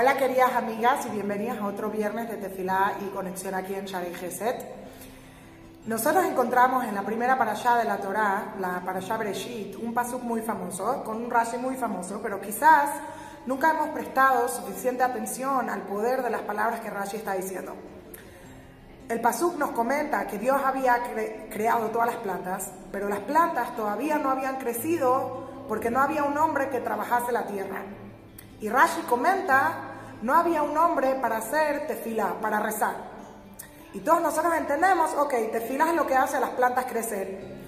Hola queridas amigas y bienvenidas a otro viernes de Tefilá y conexión aquí en Sharei Geset. Nosotros encontramos en la primera parashá de la Torá, la parashá Bereshit, un pasuk muy famoso, con un Rashi muy famoso, pero quizás nunca hemos prestado suficiente atención al poder de las palabras que Rashi está diciendo. El pasuk nos comenta que Dios había creado todas las plantas, pero las plantas todavía no habían crecido porque no había un hombre que trabajase la tierra. Y Rashi comenta, no había un hombre para hacer tefila, para rezar. Y todos nosotros entendemos, ok, tefila es lo que hace a las plantas crecer.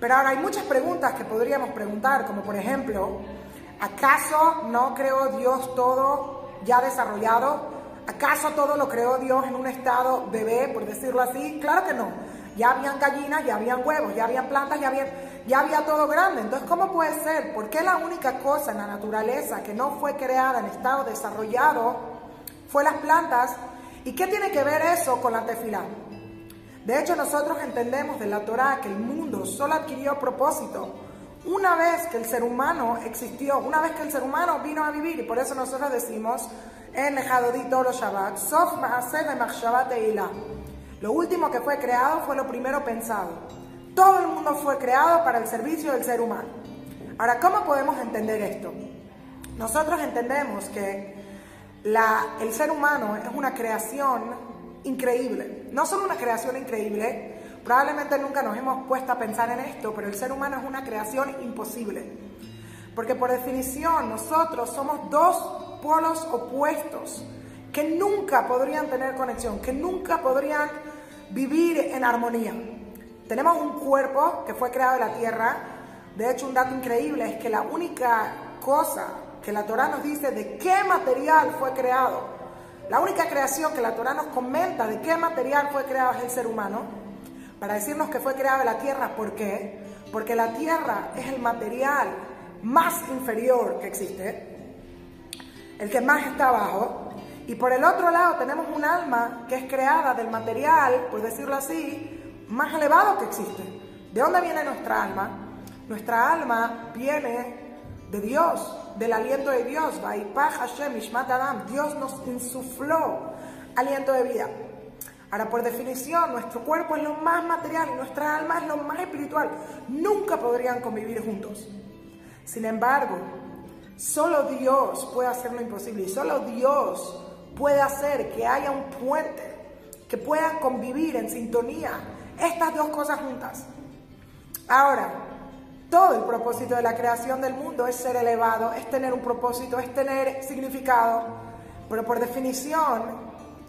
Pero ahora hay muchas preguntas que podríamos preguntar, como por ejemplo, ¿acaso no creó Dios todo ya desarrollado? ¿Acaso todo lo creó Dios en un estado bebé, por decirlo así? Claro que no. Ya habían gallinas, ya habían huevos, ya habían plantas, ya, había todo grande. Entonces, ¿cómo puede ser? ¿Por qué la única cosa en la naturaleza que no fue creada en estado desarrollado fue las plantas? ¿Y qué tiene que ver eso con la tefilá? De hecho, nosotros entendemos de la Torah que el mundo solo adquirió propósito una vez que el ser humano existió, una vez que el ser humano vino a vivir. Y por eso nosotros decimos en Lejadodí Toro Shabbat, Sof Ma'aseh Eila. Lo último que fue creado fue lo primero pensado. Todo el mundo fue creado para el servicio del ser humano. Ahora, ¿cómo podemos entender esto? Nosotros entendemos que el ser humano es una creación increíble. No solo una creación increíble, probablemente nunca nos hemos puesto a pensar en esto, pero el ser humano es una creación imposible. Porque por definición nosotros somos dos polos opuestos que nunca podrían tener conexión, que nunca podrían vivir en armonía. Tenemos un cuerpo que fue creado de la tierra. De hecho, un dato increíble es que la única cosa que la Torah nos dice de qué material fue creado, la única creación que la Torah nos comenta de qué material fue creado es el ser humano, para decirnos que fue creado de la tierra. ¿Por qué? Porque la tierra es el material más inferior que existe, el que más está abajo, y por el otro lado tenemos un alma que es creada del material, por decirlo así, más elevado que existe. ¿De dónde viene nuestra alma? Nuestra alma viene de Dios, del aliento de Dios. Dios nos insufló aliento de vida. Ahora, por definición, nuestro cuerpo es lo más material y nuestra alma es lo más espiritual. Nunca podrían convivir juntos. Sin embargo, solo Dios puede hacer lo imposible y solo Dios puede hacer que haya un puente, que puedan convivir en sintonía estas dos cosas juntas. Ahora, todo el propósito de la creación del mundo es ser elevado, es tener un propósito, es tener significado, pero por definición,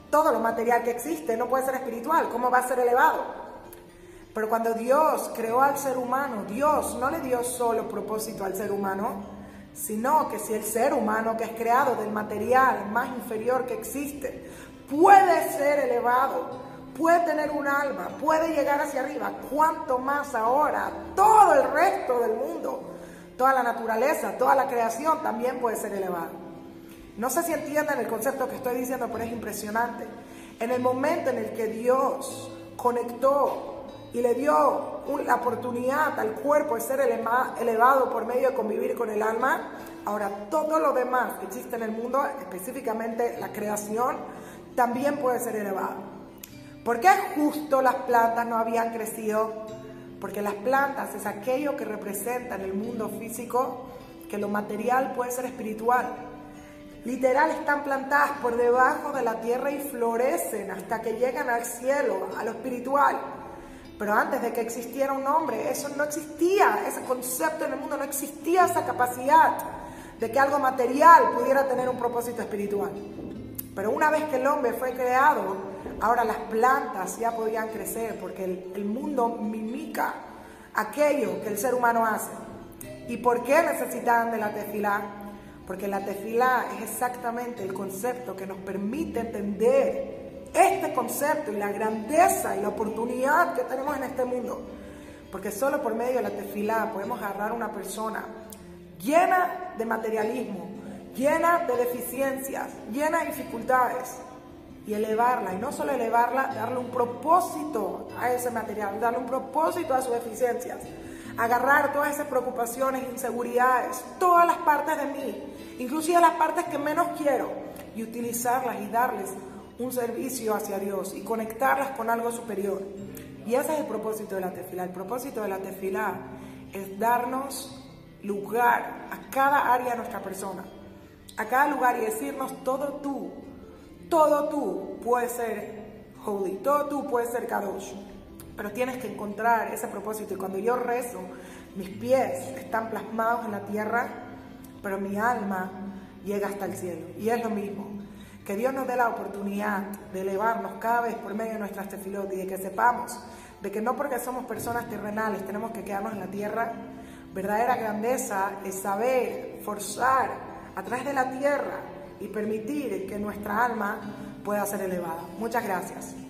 todo lo material que existe no puede ser espiritual, ¿cómo va a ser elevado? Pero cuando Dios creó al ser humano, Dios no le dio solo propósito al ser humano, sino que si el ser humano que es creado del material más inferior que existe puede ser elevado, puede tener un alma, puede llegar hacia arriba, cuanto más ahora todo el resto del mundo, toda la naturaleza, toda la creación también puede ser elevado. No sé si entienden el concepto que estoy diciendo, pero es impresionante. En el momento en el que Dios conectó y le dio la oportunidad al cuerpo de ser elevado por medio de convivir con el alma, ahora todo lo demás que existe en el mundo, específicamente la creación, también puede ser elevado. ¿Por qué justo las plantas no habían crecido? Porque las plantas es aquello que representa en el mundo físico que lo material puede ser espiritual. Literal están plantadas por debajo de la tierra y florecen hasta que llegan al cielo, a lo espiritual. Pero antes de que existiera un hombre, eso no existía, ese concepto en el mundo no existía, esa capacidad de que algo material pudiera tener un propósito espiritual. Pero una vez que el hombre fue creado, ahora las plantas ya podían crecer porque el, mundo mimica aquello que el ser humano hace. ¿Y por qué necesitaban de la tefilá? Porque la tefilá es exactamente el concepto que nos permite entender este concepto y la grandeza y la oportunidad que tenemos en este mundo. Porque solo por medio de la tefilá podemos agarrar a una persona llena de materialismo, llena de deficiencias, llena de dificultades y elevarla. Y no solo elevarla, darle un propósito a ese material, darle un propósito a sus deficiencias. Agarrar todas esas preocupaciones, inseguridades, todas las partes de mí, inclusive las partes que menos quiero y utilizarlas y darles un servicio hacia Dios y conectarlas con algo superior. Y ese es el propósito de la tefila. El propósito de la tefila es darnos lugar a cada área de nuestra persona, a cada lugar y decirnos todo tú, todo tú puede ser holy, todo tú puede ser kadosh, pero tienes que encontrar ese propósito y cuando yo rezo, mis pies están plasmados en la tierra, pero mi alma llega hasta el cielo y es lo mismo. Que Dios nos dé la oportunidad de elevarnos cada vez por medio de nuestras tefilot y de que sepamos de que no porque somos personas terrenales tenemos que quedarnos en la tierra, Verdadera grandeza es saber forzar a través de la tierra y permitir que nuestra alma pueda ser elevada. Muchas gracias.